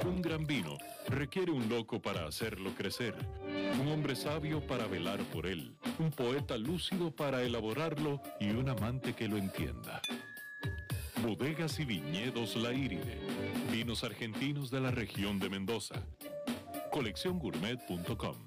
Un gran vino requiere un loco para hacerlo crecer, un hombre sabio para velar por él, un poeta lúcido para elaborarlo y un amante que lo entienda. Bodegas y viñedos La Iride, vinos argentinos de la región de Mendoza. Colecciongourmet.com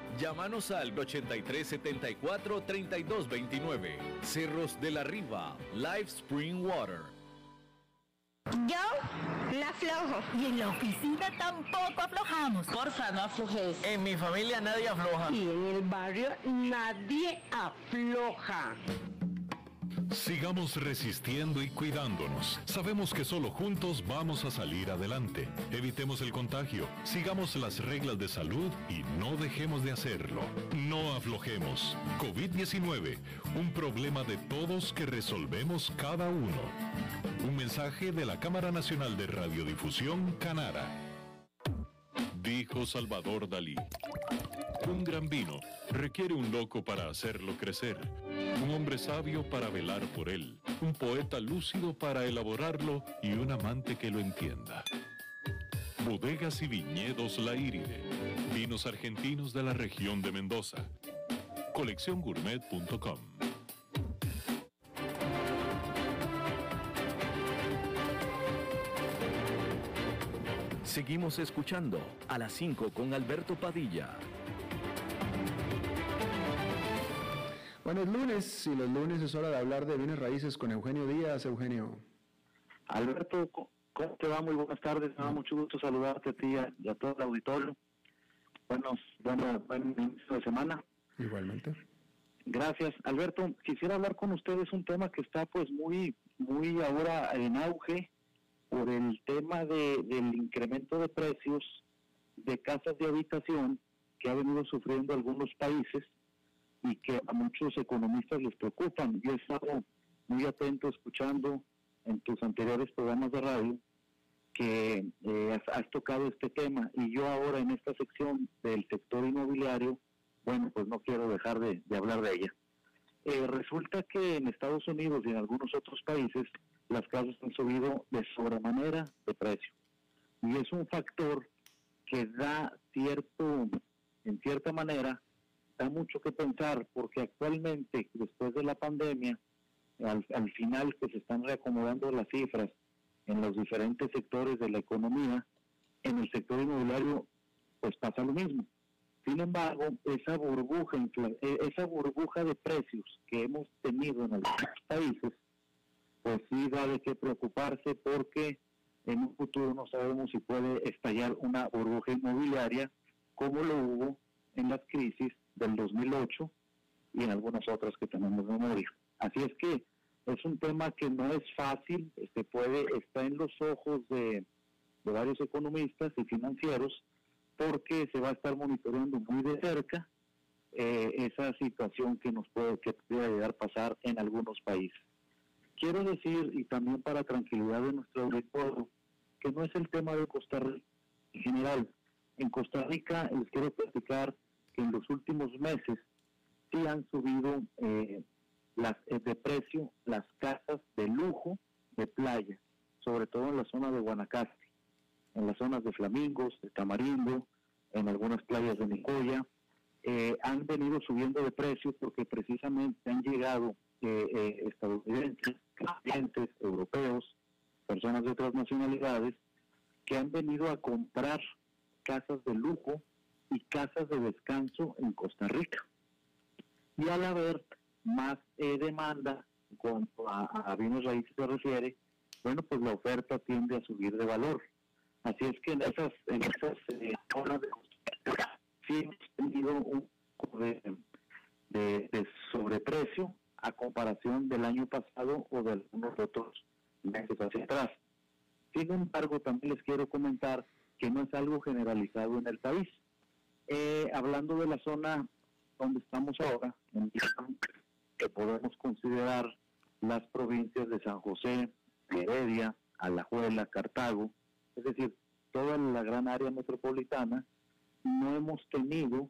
Llámanos al 8374 3229. Cerros de la Riva, Live Spring Water. Yo la aflojo. Y en la oficina tampoco aflojamos. Porfa, no aflojes. En mi familia nadie afloja. Y en el barrio nadie afloja. Sigamos resistiendo y cuidándonos. Sabemos que solo juntos vamos a salir adelante. Evitemos el contagio, sigamos las reglas de salud y no dejemos de hacerlo. No aflojemos. COVID-19, un problema de todos que resolvemos cada uno. Un mensaje de la Cámara Nacional de Radiodifusión, Canara. Dijo Salvador Dalí. Un gran vino requiere un loco para hacerlo crecer, un hombre sabio para velar por él, un poeta lúcido para elaborarlo y un amante que lo entienda. Bodegas y viñedos La Iride, vinos argentinos de la región de Mendoza. Colecciongourmet.com Seguimos escuchando a las 5 con Alberto Padilla. Bueno, es lunes y los lunes es hora de hablar de bienes raíces con Eugenio Díaz. Eugenio. Alberto, ¿cómo te va? Muy buenas tardes. Me da mucho gusto saludarte a ti y a todo el auditorio. Buenos, bueno, buen inicio de semana. Igualmente. Gracias, Alberto. Quisiera hablar con ustedes un tema que está pues muy, muy ahora en auge por el tema de, del incremento de precios de casas de habitación que ha venido sufriendo algunos países y que a muchos economistas les preocupan. Yo he estado muy atento escuchando en tus anteriores programas de radio que eh, has, has, tocado este tema y yo ahora en esta sección del sector inmobiliario, bueno, pues no quiero dejar de, de hablar de ella. Eh, resulta que en Estados Unidos y en algunos otros países las casas han subido de sobremanera de precio y es un factor que da cierto, en cierta manera, da mucho que pensar porque actualmente, después de la pandemia, al, al, final que se están reacomodando las cifras en los diferentes sectores de la economía, en el sector inmobiliario, pues pasa lo mismo. Sin embargo, esa burbuja, esa burbuja de precios que hemos tenido en algunos países, pues sí da de qué preocuparse porque en un futuro no sabemos si puede estallar una burbuja inmobiliaria como lo hubo en las crisis del 2008 y en algunas otras que tenemos memoria. Así es que es un tema que no es fácil, este puede está en los ojos de, varios economistas y financieros porque se va a estar monitoreando muy de cerca eh, esa situación que nos puede que puede llegar a pasar en algunos países. Quiero decir, y también para tranquilidad de nuestro auditorio, que no es el tema de Costa Rica en general. En Costa Rica les quiero platicar que en los últimos meses sí han subido eh, las, eh, de precio las casas de lujo de playa, sobre todo en la zona de Guanacaste, en las zonas de Flamingos, de Tamarindo, en algunas playas de Nicoya, eh, han venido subiendo de precio porque precisamente han llegado eh, estadounidenses, clientes, europeos, personas de otras nacionalidades, que han venido a comprar casas de lujo y casas de descanso en Costa Rica. Y al haber más eh, demanda en cuanto a, a bienes raíces se refiere, bueno, pues la oferta tiende a subir de valor. Así es que en esas, en esas eh, zonas de sí hemos tenido un poco de, de, sobreprecio a comparación del año pasado o de algunos otros meses hacia atrás. Sin embargo, también les quiero comentar que no es algo generalizado en el país. Eh, hablando de la zona donde estamos ahora, que podemos considerar las provincias de San José, Heredia, Alajuela, Cartago, es decir, toda la gran área metropolitana, no hemos tenido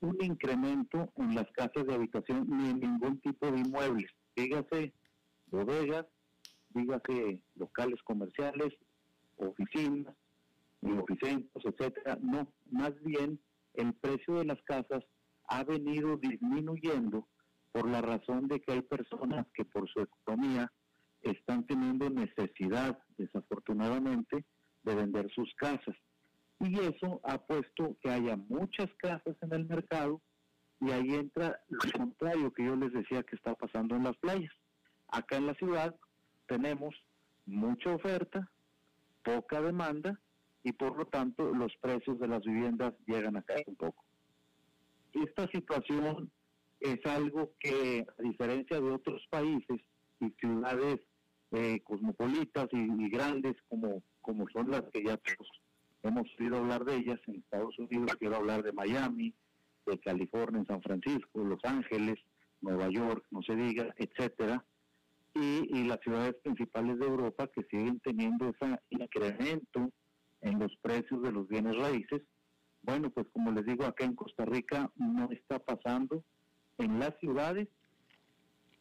un incremento en las casas de habitación ni en ningún tipo de inmuebles. dígase bodegas, dígase locales comerciales, oficinas, oficicentos, etcétera. No, más bien el precio de las casas ha venido disminuyendo por la razón de que hay personas que por su economía están teniendo necesidad, desafortunadamente, de vender sus casas. Y eso ha puesto que haya muchas casas en el mercado y ahí entra lo contrario que yo les decía que está pasando en las playas. Acá en la ciudad tenemos mucha oferta, poca demanda y por lo tanto los precios de las viviendas llegan a caer un poco. Esta situación es algo que, a diferencia de otros países y ciudades eh, cosmopolitas y, grandes como, como son las que ya todos hemos oído hablar de ellas en Estados Unidos, quiero hablar de Miami, de California, San Francisco, Los Ángeles, Nueva York, no se diga, etcétera, y, y las ciudades principales de Europa que siguen teniendo ese incremento en los precios de los bienes raíces. Bueno, pues como les digo, acá en Costa Rica no está pasando en las ciudades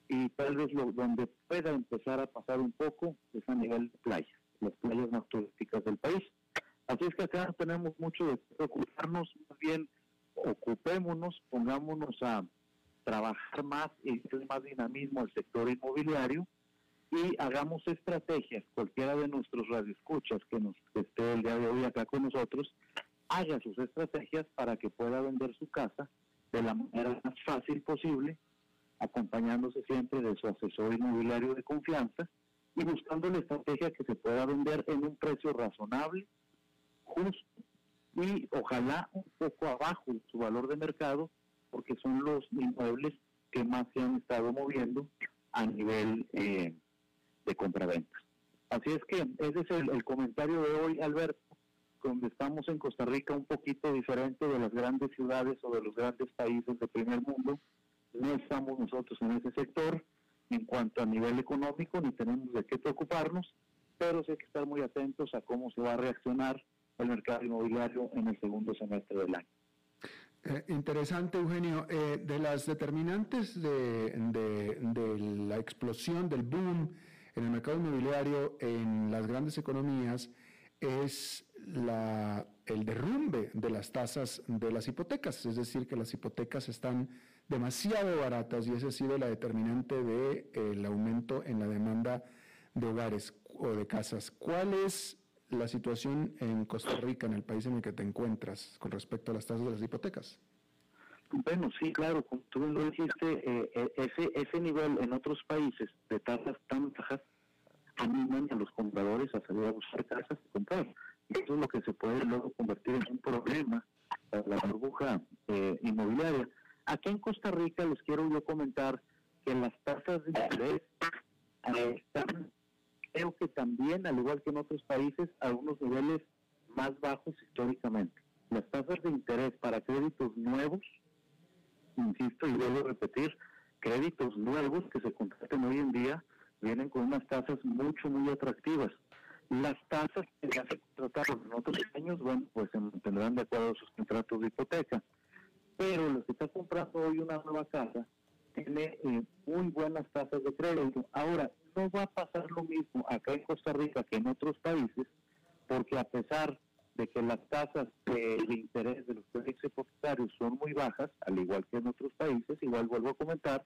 y tal vez donde pueda empezar a pasar un poco es a nivel de playas, las playas más turísticas del país. Así es que acá tenemos mucho de preocuparnos, bien ocupémonos, pongámonos a trabajar más y hacer más dinamismo al sector inmobiliario y hagamos estrategias, cualquiera de nuestros radioescuchas que nos esté el día de hoy acá con nosotros, haga sus estrategias para que pueda vender su casa de la manera más fácil posible, acompañándose siempre de su asesor inmobiliario de confianza y buscando la estrategia que se pueda vender en un precio razonable, justo y ojalá un poco abajo su valor de mercado, porque son los inmuebles que más se han estado moviendo a nivel eh, de compraventas. Así es que ese es el, comentario de hoy, Alberto, donde estamos en Costa Rica un poquito diferente de las grandes ciudades o de los grandes países de primer mundo. No estamos nosotros en ese sector en cuanto a nivel económico, ni tenemos de qué preocuparnos, pero sí hay que estar muy atentos a cómo se va a reaccionar el mercado inmobiliario en el segundo semestre del año. Eh, interesante, Eugenio. Eh, de las determinantes de, de, la explosión, del boom en el mercado inmobiliario en las grandes economías es la, el derrumbe de las tasas de las hipotecas, es decir, que las hipotecas están demasiado baratas y esa ha sido la determinante del de, aumento en la demanda de hogares o de casas. ¿Cuál es la situación en Costa Rica, en el país en el que te encuentras, con respecto a las tasas de las hipotecas? Bueno, sí, claro, como tú lo dijiste, eh, eh, ese, ese nivel en otros países de tasas tan bajas animan a los compradores a salir a buscar casas y comprar. Eso es lo que se puede luego convertir en un problema para la burbuja eh, inmobiliaria. Aquí en Costa Rica les quiero yo comentar que las tasas de interés están, creo que también, al igual que en otros países, a unos niveles más bajos históricamente. Las tasas de interés para créditos nuevos insisto y vuelvo a repetir, créditos nuevos que se contraten hoy en día vienen con unas tasas mucho, muy atractivas. Las tasas que ya se contrataron en otros años, bueno, pues se mantendrán de acuerdo a sus contratos de hipoteca. Pero los que está comprando hoy una nueva casa tiene eh, muy buenas tasas de crédito. Ahora, no va a pasar lo mismo acá en Costa Rica que en otros países, porque a pesar de que las tasas de, interés de los créditos hipotecarios son muy bajas, al igual que en otros países, igual vuelvo a comentar,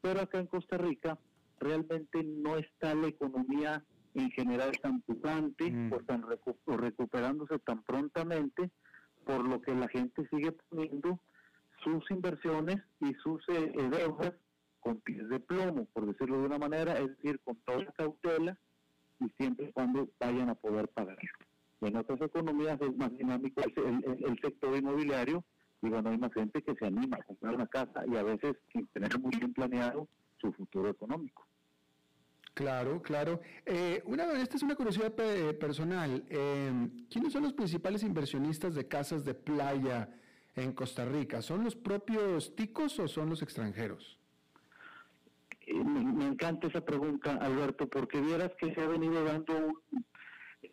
pero acá en Costa Rica realmente no está la economía en general tan pujante mm. o, tan recuperándose tan prontamente, por lo que la gente sigue poniendo sus inversiones y sus eh, deudas con pies de plomo, por decirlo de una manera, es decir, con toda cautela y siempre y cuando vayan a poder pagar. En otras economías es más dinámico el, sector inmobiliario y bueno, hay más gente que se anima a comprar una casa y a veces sin tener muy bien planeado su futuro económico. Claro, claro. Eh, una, esta es una curiosidad personal. Em, ¿Quiénes son los principales inversionistas de casas de playa en Costa Rica? ¿Son los propios ticos o son los extranjeros? Eh, me, me, encanta esa pregunta, Alberto, porque vieras que se ha venido dando un,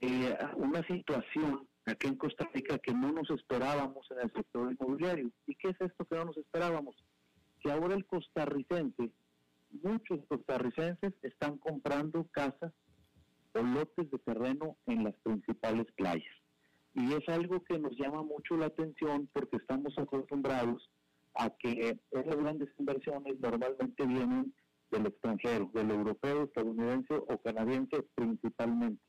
eh, una situación aquí en Costa Rica que no nos esperábamos en el sector inmobiliario. ¿Y qué es esto que no nos esperábamos? Que ahora el costarricense muchos costarricenses están comprando casas o lotes de terreno en las principales playas. Y es algo que nos llama mucho la atención porque estamos acostumbrados a que esas grandes inversiones normalmente vienen del extranjero, del europeo, estadounidense o canadiense principalmente.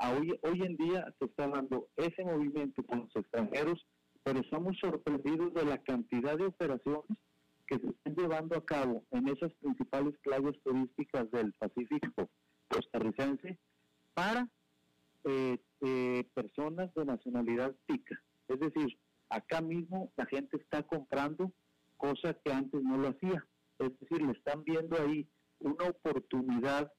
Hoy, hoy en día se está dando ese movimiento con los extranjeros, pero estamos sorprendidos de la cantidad de operaciones que se están llevando a cabo en esas principales playas turísticas del Pacífico costarricense para eh, eh, personas de nacionalidad tica. Es decir, acá mismo la gente está comprando cosas que antes no lo hacía. Es decir, le están viendo ahí una oportunidad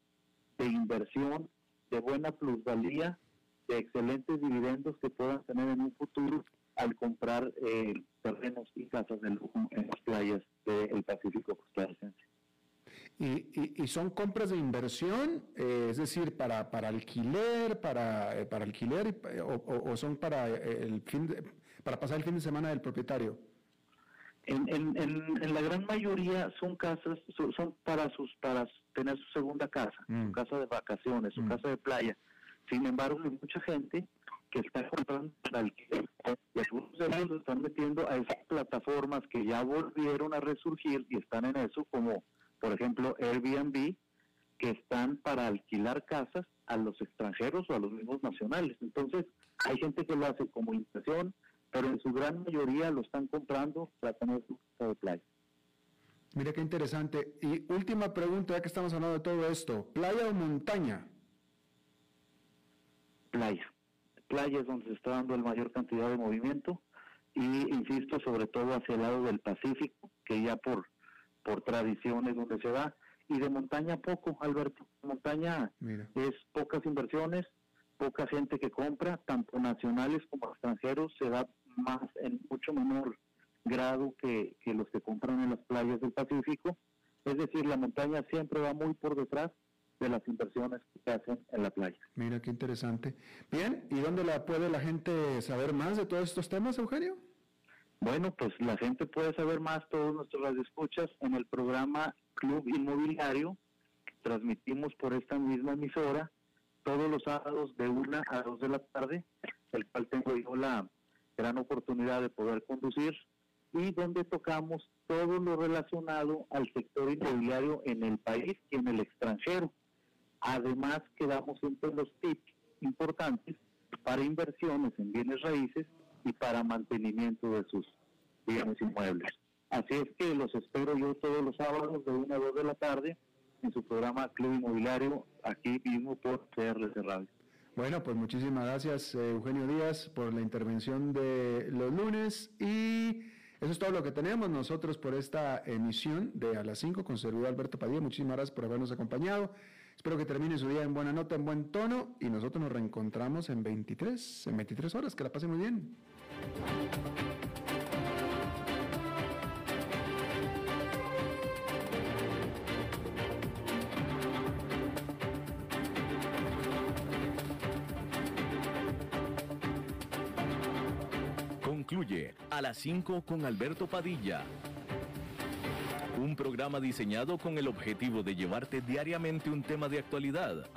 de inversión, de buena plusvalía, de excelentes dividendos que puedan tener en un futuro al comprar eh, terrenos y casas de en las playas del Pacífico costarricense. Y, y, son compras de inversión, eh, es decir, para, para alquiler, para, eh, para alquiler o, son para el fin para pasar el fin de semana del propietario. En, en, en, la gran mayoría son casas, son, para sus para tener su segunda casa, su mm. casa de vacaciones, su mm. casa de playa. Sin embargo, hay mucha gente que está comprando para alquiler. Y algunos de ellos están metiendo a esas plataformas que ya volvieron a resurgir y están en eso, como por ejemplo Airbnb, que están para alquilar casas a los extranjeros o a los mismos nacionales. Entonces, hay gente que lo hace como inversión, pero en su gran mayoría lo están comprando para tener su casa de playa. Mira qué interesante. Y última pregunta, ya que estamos hablando de todo esto, ¿playa o montaña? Playa playas donde se está dando la mayor cantidad de movimiento y insisto sobre todo hacia el lado del Pacífico que ya por por tradiciones donde se da y de montaña poco Alberto montaña es pocas inversiones poca gente que compra tanto nacionales como extranjeros se da más en mucho menor grado que, que los que compran en las playas del Pacífico es decir la montaña siempre va muy por detrás de las inversiones que se hacen en la playa. Mira qué interesante. Bien, ¿y dónde la puede la gente saber más de todos estos temas, Eugenio? Bueno, pues la gente puede saber más, todos nuestros radioescuchas, en el programa Club Inmobiliario, que transmitimos por esta misma emisora todos los sábados de una a dos de la tarde, el cual tengo yo la gran oportunidad de poder conducir y donde tocamos todo lo relacionado al sector inmobiliario en el país y en el extranjero. Además, quedamos entre los tips importantes para inversiones en bienes raíces y para mantenimiento de sus bienes inmuebles. Así es que los espero yo todos los sábados de 1 a 2 de la tarde en su programa Club Inmobiliario, aquí mismo por CRC Radio. Bueno, pues muchísimas gracias eh, Eugenio Díaz por la intervención de los lunes y eso es todo lo que tenemos nosotros por esta emisión de A las 5 con servidor Alberto Padilla. Muchísimas gracias por habernos acompañado. Espero que termine su día en buena nota, en buen tono y nosotros nos reencontramos en 23, en 23 horas. Que la pase muy bien. A las 5 con Alberto Padilla. Un programa diseñado con el objetivo de llevarte diariamente un tema de actualidad,